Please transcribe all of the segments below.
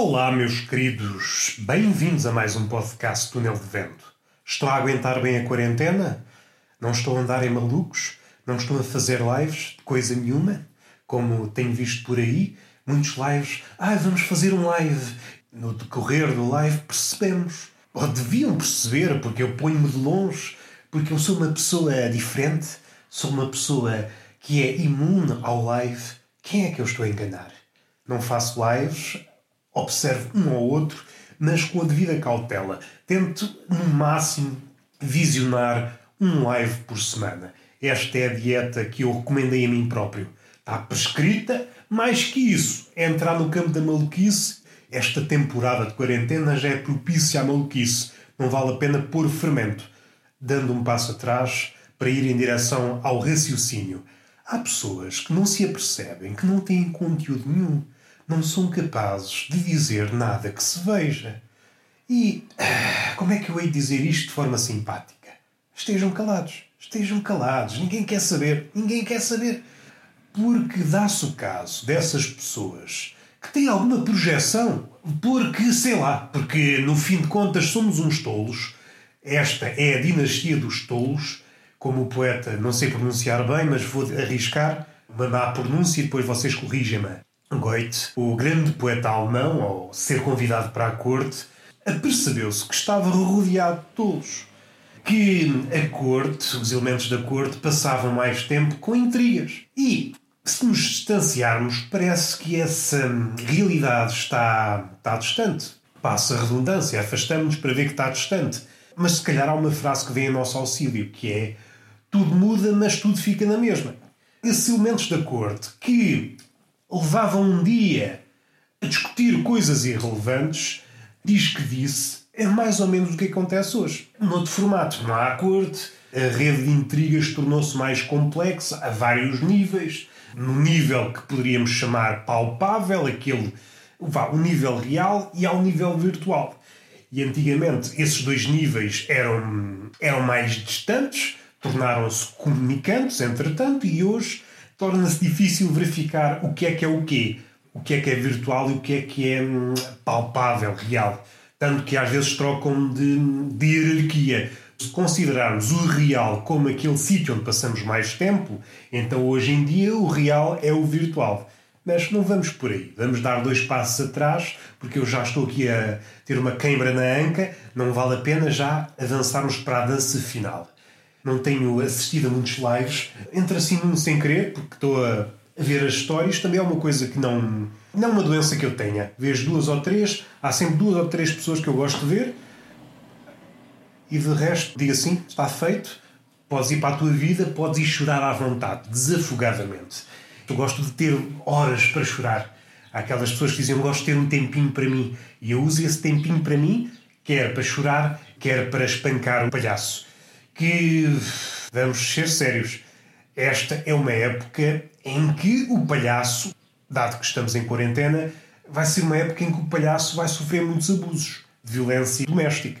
Olá, meus queridos, bem-vindos a mais um podcast Túnel de Vento. Estou a aguentar bem a quarentena? Não estou a andar em malucos? Não estou a fazer lives de coisa nenhuma? Como tenho visto por aí, muitos lives. Ah, vamos fazer um live. No decorrer do live percebemos, ou deviam perceber, porque eu ponho-me de longe, porque eu sou uma pessoa diferente, sou uma pessoa que é imune ao live. Quem é que eu estou a enganar? Não faço lives observo um ao outro, mas com a devida cautela. Tento, no máximo, visionar um live por semana. Esta é a dieta que eu recomendei a mim próprio. Está prescrita, mais que isso, é entrar no campo da maluquice. Esta temporada de quarentena já é propícia à maluquice. Não vale a pena pôr fermento. Dando um passo atrás para ir em direção ao raciocínio. Há pessoas que não se apercebem, que não têm conteúdo nenhum não são capazes de dizer nada que se veja. E ah, como é que eu hei de dizer isto de forma simpática? Estejam calados, estejam calados, ninguém quer saber, ninguém quer saber. Porque dá-se o caso dessas pessoas que têm alguma projeção, porque, sei lá, porque no fim de contas somos uns tolos. Esta é a dinastia dos tolos, como o poeta, não sei pronunciar bem, mas vou arriscar uma má pronúncia e depois vocês corrigem-me. Goethe, o grande poeta alemão, ao ser convidado para a corte, apercebeu-se que estava rodeado de tolos. Que a corte, os elementos da corte, passavam mais tempo com intrigas. E, se nos distanciarmos, parece que essa realidade está, está distante. Passa a redundância, afastamos-nos para ver que está distante. Mas se calhar há uma frase que vem a nosso auxílio, que é tudo muda, mas tudo fica na mesma. Esses elementos da corte que levavam um dia a discutir coisas irrelevantes, diz que disse, é mais ou menos o que acontece hoje. Noutro formato, não há corte, a rede de intrigas tornou-se mais complexa a vários níveis. No nível que poderíamos chamar palpável, aquele, vá, o nível real e ao nível virtual. E antigamente esses dois níveis eram, eram mais distantes, tornaram-se comunicantes, entretanto, e hoje torna-se difícil verificar o que é que é o quê, o que é que é virtual e o que é que é hum, palpável, real. Tanto que às vezes trocam de, de hierarquia. Se considerarmos o real como aquele sítio onde passamos mais tempo, então hoje em dia o real é o virtual. Mas não vamos por aí. Vamos dar dois passos atrás, porque eu já estou aqui a ter uma queimbra na anca. Não vale a pena já avançarmos para a dança final não tenho assistido a muitos lives. Entra assim num sem querer, porque estou a ver as histórias. Também é uma coisa que não. Não é uma doença que eu tenha. Vejo duas ou três, há sempre duas ou três pessoas que eu gosto de ver. E de resto, digo assim: está feito, podes ir para a tua vida, podes ir chorar à vontade, desafogadamente. Eu gosto de ter horas para chorar. Há aquelas pessoas que dizem: Eu gosto de ter um tempinho para mim. E eu uso esse tempinho para mim, quer para chorar, quer para espancar o palhaço que, vamos ser sérios, esta é uma época em que o palhaço, dado que estamos em quarentena, vai ser uma época em que o palhaço vai sofrer muitos abusos violência doméstica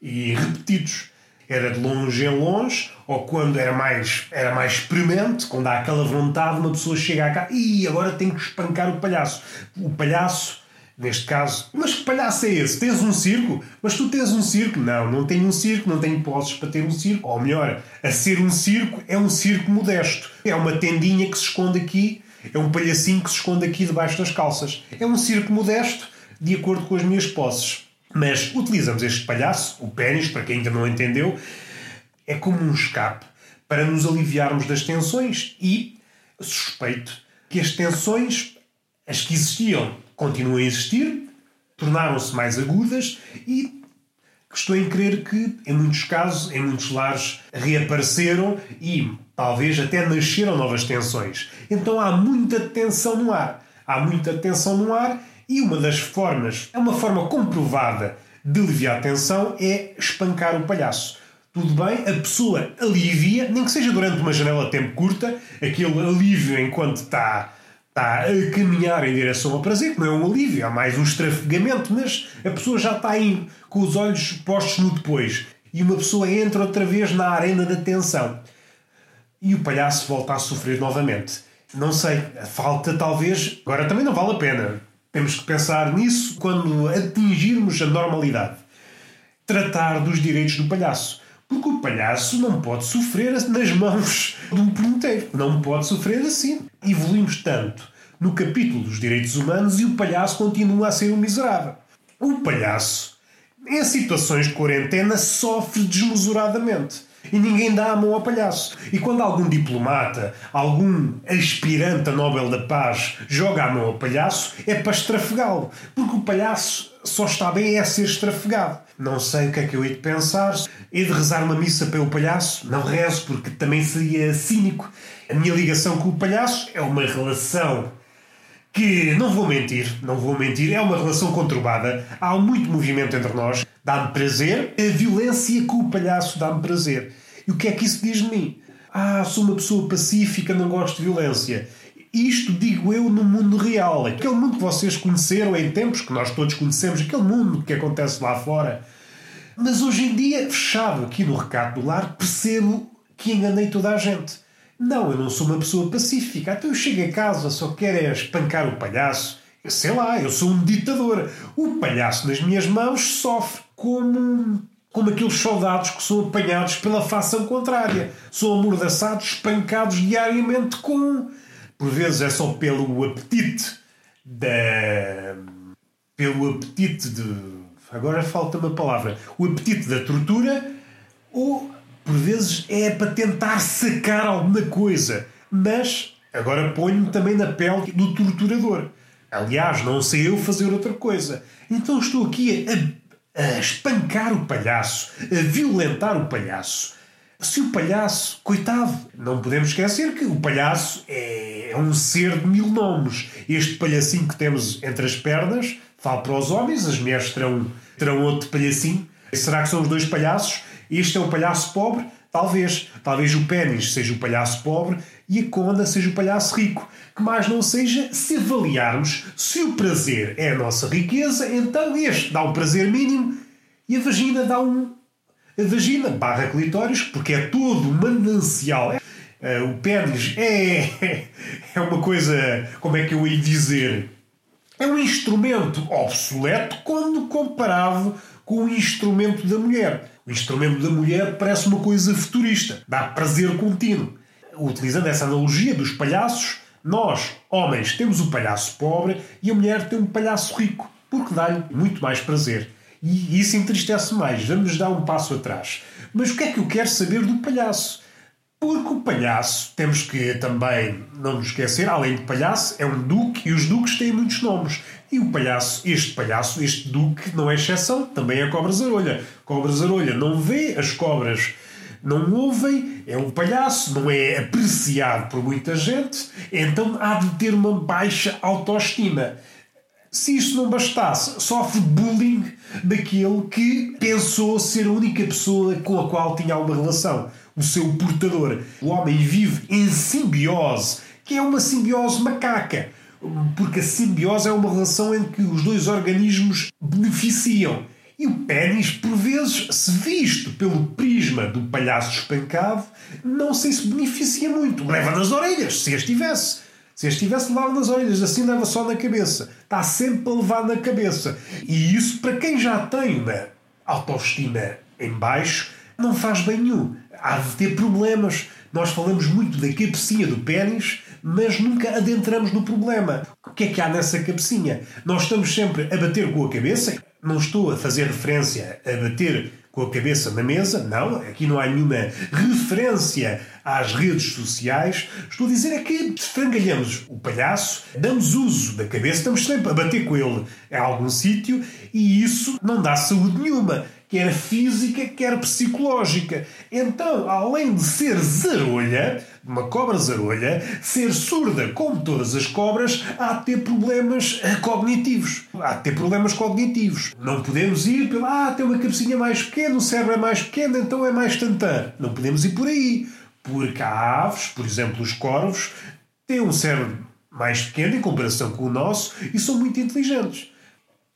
e repetidos. Era de longe em longe, ou quando era mais, era mais premente, quando há aquela vontade, uma pessoa chega cá e agora tem que espancar o palhaço. O palhaço Neste caso, mas que palhaço é esse? Tens um circo? Mas tu tens um circo? Não, não tenho um circo, não tenho posses para ter um circo. Ou melhor, a ser um circo é um circo modesto. É uma tendinha que se esconde aqui, é um palhacinho que se esconde aqui debaixo das calças. É um circo modesto, de acordo com as minhas posses. Mas utilizamos este palhaço, o pênis, para quem ainda não entendeu, é como um escape para nos aliviarmos das tensões e suspeito que as tensões, as que existiam continuam a existir, tornaram-se mais agudas e estou em crer que, em muitos casos, em muitos lares, reapareceram e talvez até nasceram novas tensões. Então há muita tensão no ar. Há muita tensão no ar e uma das formas, é uma forma comprovada de aliviar a tensão é espancar o palhaço. Tudo bem, a pessoa alivia, nem que seja durante uma janela de tempo curta, aquele alívio enquanto está está a caminhar em direção ao prazer, que não é um alívio, é mais um estrafegamento, mas a pessoa já está aí com os olhos postos no depois. E uma pessoa entra outra vez na arena da tensão. E o palhaço volta a sofrer novamente. Não sei, falta talvez. Agora também não vale a pena. Temos que pensar nisso quando atingirmos a normalidade. Tratar dos direitos do palhaço. Porque o palhaço não pode sofrer nas mãos de um prometeiro. Não pode sofrer assim. Evoluímos tanto no capítulo dos direitos humanos e o palhaço continua a ser um miserável. O palhaço, em situações de quarentena, sofre desmesuradamente. E ninguém dá a mão ao palhaço. E quando algum diplomata, algum aspirante a Nobel da Paz joga a mão ao palhaço, é para estrafegá-lo. Porque o palhaço só está bem a ser estrafegado. Não sei o que é que eu hei de pensar. Hei de rezar uma missa para o palhaço? Não rezo, porque também seria cínico. A minha ligação com o palhaço é uma relação que, não vou mentir, não vou mentir, é uma relação conturbada. Há muito movimento entre nós. Dá-me prazer. A violência com o palhaço dá-me prazer. E o que é que isso diz de mim? Ah, sou uma pessoa pacífica, não gosto de violência. Isto digo eu no mundo real. Aquele mundo que vocês conheceram em tempos que nós todos conhecemos, aquele mundo que acontece lá fora. Mas hoje em dia, fechado aqui no recato do lar, percebo que enganei toda a gente. Não, eu não sou uma pessoa pacífica. Então eu chego a casa, só quero é espancar o palhaço. Eu sei lá, eu sou um ditador. O palhaço nas minhas mãos sofre como, como aqueles soldados que são apanhados pela facção contrária. São amordaçados, espancados diariamente com. Por vezes é só pelo apetite da. pelo apetite de. Agora falta uma palavra. O apetite da tortura ou por vezes é para tentar sacar alguma coisa, mas agora ponho-me também na pele do torturador. Aliás, não sei eu fazer outra coisa. Então estou aqui a, a espancar o palhaço, a violentar o palhaço. Se o palhaço, coitado, não podemos esquecer que o palhaço é, é um ser de mil nomes. Este palhacinho que temos entre as pernas, falo para os homens, as mulheres terão, terão outro palhacinho. Será que são os dois palhaços? Este é o palhaço pobre? Talvez. Talvez o pênis seja o palhaço pobre e a conda seja o palhaço rico. Que mais não seja, se avaliarmos se o prazer é a nossa riqueza, então este dá um prazer mínimo e a vagina dá um. A vagina barra clitóris, porque é todo manancial. É, o pênis é, é uma coisa. Como é que eu ia dizer? É um instrumento obsoleto quando comparado com o instrumento da mulher. O instrumento da mulher parece uma coisa futurista, dá prazer contínuo. Utilizando essa analogia dos palhaços, nós, homens, temos o palhaço pobre e a mulher tem um palhaço rico, porque dá-lhe muito mais prazer. E isso entristece mais. Vamos dar um passo atrás. Mas o que é que eu quero saber do palhaço? Porque o palhaço, temos que também não nos esquecer, além de palhaço, é um duque e os duques têm muitos nomes. E o palhaço, este palhaço, este duque, não é exceção, também é cobra zarolha. Cobra zarolha não vê, as cobras não ouvem, é um palhaço, não é apreciado por muita gente, então há de ter uma baixa autoestima. Se isso não bastasse, sofre bullying daquele que pensou ser a única pessoa com a qual tinha uma relação o seu portador. O homem vive em simbiose, que é uma simbiose macaca, porque a simbiose é uma relação em que os dois organismos beneficiam. E o pênis, por vezes, se visto pelo prisma do palhaço espancado, não sei se beneficia muito. Leva nas orelhas, se as tivesse. Se as tivesse, levava nas orelhas, assim leva só na cabeça. Está sempre a levar na cabeça. E isso, para quem já tem uma autoestima em baixo, não faz bem nenhum há de ter problemas. Nós falamos muito da cabecinha do pênis, mas nunca adentramos no problema. O que é que há nessa cabecinha? Nós estamos sempre a bater com a cabeça. Não estou a fazer referência a bater com a cabeça na mesa, não, aqui não há nenhuma referência às redes sociais. Estou a dizer é que esfrangalhamos o palhaço, damos uso da cabeça, estamos sempre a bater com ele em algum sítio e isso não dá saúde nenhuma quer física, quer psicológica. Então, além de ser zarolha, uma cobra zarolha, ser surda como todas as cobras, há de ter problemas eh, cognitivos. Há de ter problemas cognitivos. Não podemos ir pela, ah, tem uma cabecinha mais pequena, o cérebro é mais pequeno, então é mais tantã. Não podemos ir por aí. Porque há aves, por exemplo, os corvos, têm um cérebro mais pequeno em comparação com o nosso e são muito inteligentes.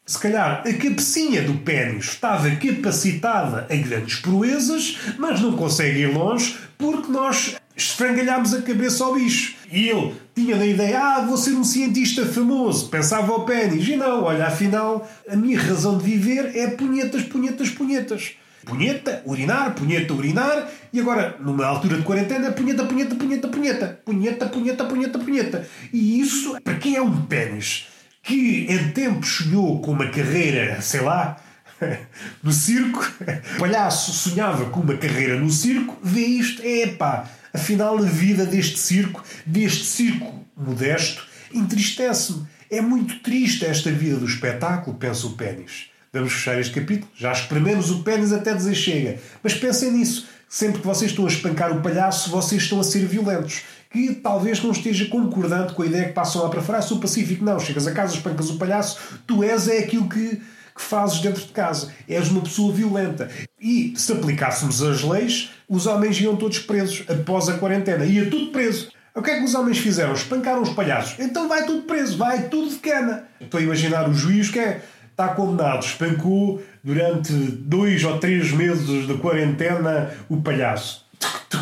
Se calhar a cabecinha do pênis estava capacitada a grandes proezas, mas não consegue ir longe porque nós esfrangalhámos a cabeça ao bicho. E ele tinha da ideia, ah, vou ser um cientista famoso, pensava o pênis. E não, olha, afinal, a minha razão de viver é punhetas, punhetas, punhetas. Punheta, urinar, punheta, urinar, e agora, numa altura de quarentena, punheta, punheta, punheta, punheta. Punheta, punheta, punheta, punheta. E isso, para quem é um pênis que em tempos sonhou com uma carreira, sei lá, no circo, o palhaço sonhava com uma carreira no circo, vê isto, é pá, afinal a vida deste circo, deste circo modesto, entristece-me. É muito triste esta vida do espetáculo, pensa o pênis. Vamos fechar este capítulo. Já esprememos o pênis até dizer chega. Mas pensem nisso. Sempre que vocês estão a espancar o palhaço, vocês estão a ser violentos. Que talvez não esteja concordante com a ideia que passam lá para fora. Ah, sou pacífico. Não, chegas a casa, espancas o palhaço, tu és é aquilo que, que fazes dentro de casa. És uma pessoa violenta. E se aplicássemos as leis, os homens iam todos presos após a quarentena. Ia tudo preso. O que é que os homens fizeram? Espancaram os palhaços. Então vai tudo preso, vai tudo de cana. Estou a imaginar o juiz que é está condenado, espancou durante dois ou três meses de quarentena o palhaço.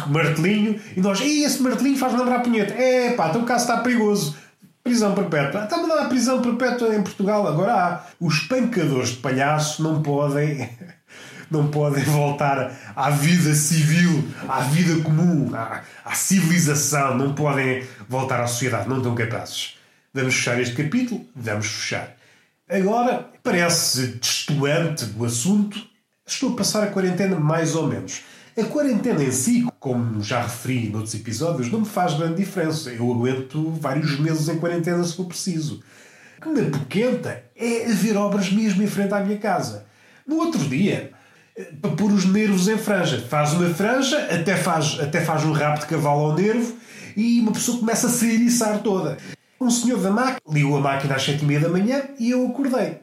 Martelinho, e nós, e esse martelinho faz lembrar a punheta. É pá, então o caso está perigoso. Prisão perpétua. Está-me a dar prisão perpétua em Portugal. Agora há. Os espancadores de palhaço não podem. Não podem voltar à vida civil, à vida comum, à, à civilização. Não podem voltar à sociedade. Não estão capazes. Vamos fechar este capítulo? Vamos fechar. Agora, parece destoante do assunto, estou a passar a quarentena mais ou menos. A quarentena em si, como já referi noutros episódios, não me faz grande diferença. Eu aguento vários meses em quarentena se for preciso. O que me apoquenta é haver obras mesmo em frente à minha casa. No outro dia, para pôr os nervos em franja. Faz uma franja, até faz, até faz um rabo de cavalo ao nervo e uma pessoa começa a se eriçar toda. Um senhor da máquina ligou a máquina às sete e meia da manhã e eu acordei.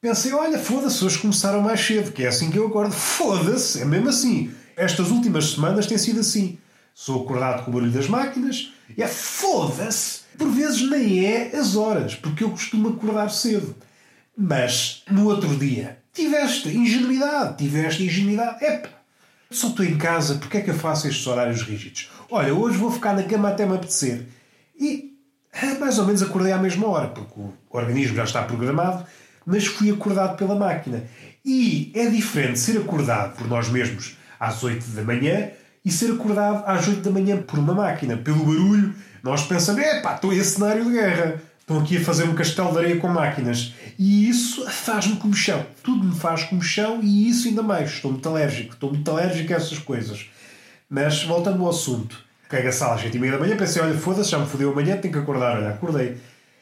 Pensei, olha, foda-se, hoje começaram mais cedo, que é assim que eu acordo. Foda-se, é mesmo assim. Estas últimas semanas tem sido assim. Sou acordado com o barulho das máquinas e é foda-se. Por vezes nem é as horas, porque eu costumo acordar cedo. Mas no outro dia tiveste ingenuidade, tiveste ingenuidade. Epa, só estou em casa, porque é que eu faço estes horários rígidos? Olha, hoje vou ficar na cama até me apetecer. E mais ou menos acordei à mesma hora, porque o organismo já está programado, mas fui acordado pela máquina. E é diferente ser acordado por nós mesmos às 8 da manhã e ser acordado às 8 da manhã por uma máquina. Pelo barulho, nós pensamos, é pá, estou em cenário de guerra. Estão aqui a fazer um castelo de areia com máquinas. E isso faz-me como chão. Tudo me faz como chão e isso ainda mais. Estou muito alérgico. Estou muito alérgico a essas coisas. Mas, voltando ao assunto. Caga a sala às 7 e meia da manhã, pensei, olha, foda-se, já me fodeu amanhã, tenho que acordar. Olha, acordei.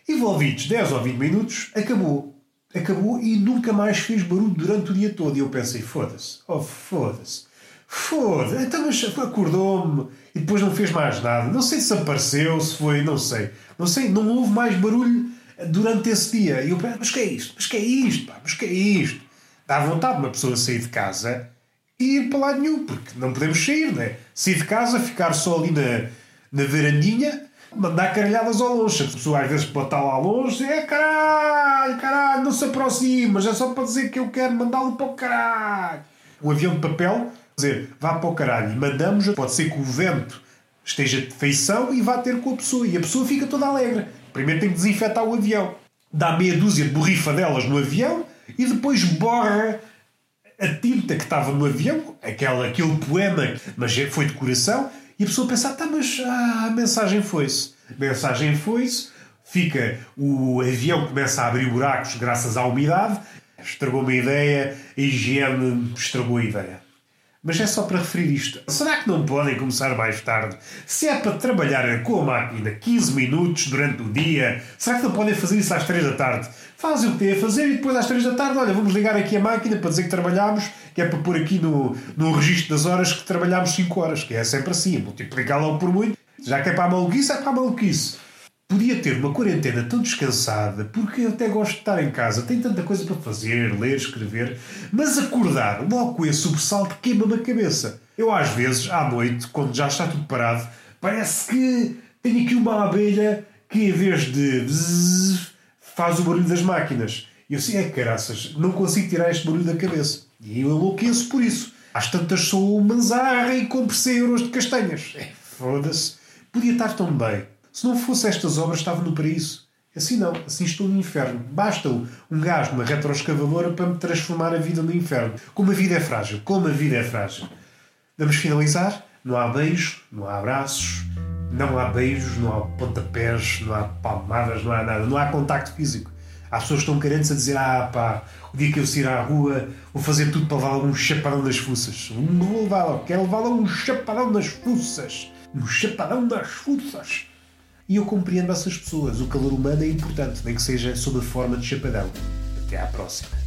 Envolvidos 10 ou 20 minutos, acabou. Acabou e nunca mais fez barulho durante o dia todo. E eu pensei, foda-se, oh, foda-se. Foda-se, então mas acordou-me e depois não fez mais nada. Não sei se apareceu, se foi, não sei. Não sei, não houve mais barulho durante esse dia. E eu pensei, mas que é isto? Mas que é isto? Pá? Mas que é isto? Dá vontade de uma pessoa sair de casa e ir para lá nenhum, porque não podemos sair, não é? Sair de casa, ficar só ali na, na varandinha, mandar caralhadas ao longe. A pessoa às vezes pode estar lá longe é caralho, caralho, não se aproxima, mas é só para dizer que eu quero mandá-lo para o caralho. O avião de papel, dizer, vá para o caralho, mandamos, pode ser que o vento esteja de feição e vá ter com a pessoa, e a pessoa fica toda alegre. Primeiro tem que desinfetar o avião, dá meia dúzia de borrifadelas no avião e depois borra a tinta que estava no avião, aquela, aquele poema, mas foi de coração, e a pessoa pensa, tá, mas ah, a mensagem foi-se. Mensagem foi-se, fica, o avião começa a abrir buracos graças à umidade, estragou-me a ideia, a higiene estragou a ideia. Mas é só para referir isto. Será que não podem começar mais tarde? Se é para trabalhar com a máquina 15 minutos durante o dia, será que não podem fazer isso às 3 da tarde? Fazem o que têm a fazer e depois às 3 da tarde, olha, vamos ligar aqui a máquina para dizer que trabalhámos, que é para pôr aqui no, no registro das horas que trabalhámos 5 horas, que é sempre assim, multiplicar logo por muito. Já que é para a maluquice, é para a maluquice podia ter uma quarentena tão descansada, porque eu até gosto de estar em casa, tenho tanta coisa para fazer, ler, escrever, mas acordar logo com esse sobressalto queima-me a cabeça. Eu, às vezes, à noite, quando já está tudo parado, parece que tenho aqui uma abelha que, em vez de bzzz, faz o barulho das máquinas. E eu sei, é caraças, não consigo tirar este barulho da cabeça. E eu enlouqueço por isso. Às tantas sou manzarra e compro 100 euros de castanhas. É, Foda-se. Podia estar tão bem Se não fosse estas obras, estava no paraíso. Assim não, assim estou no inferno. Basta um gajo numa retroescavadora para me transformar a vida no inferno. Como a vida é frágil, como a vida é frágil. Vamos finalizar? Não há beijo, não há abraços, não há beijos, não há pontapés, não há palmadas, não há nada, não há contacto físico. Há pessoas estão carentes a dizer: Ah, pá, o dia que eu sair à rua vou fazer tudo para levar um chapadão nas fuças. Não vou levá-lo, quero levá-lo um chapadão nas fuças. Um chapadão nas fuças. E eu compreendo essas pessoas. O calor humano é importante, nem que seja sob a forma de chapadão. Até à próxima.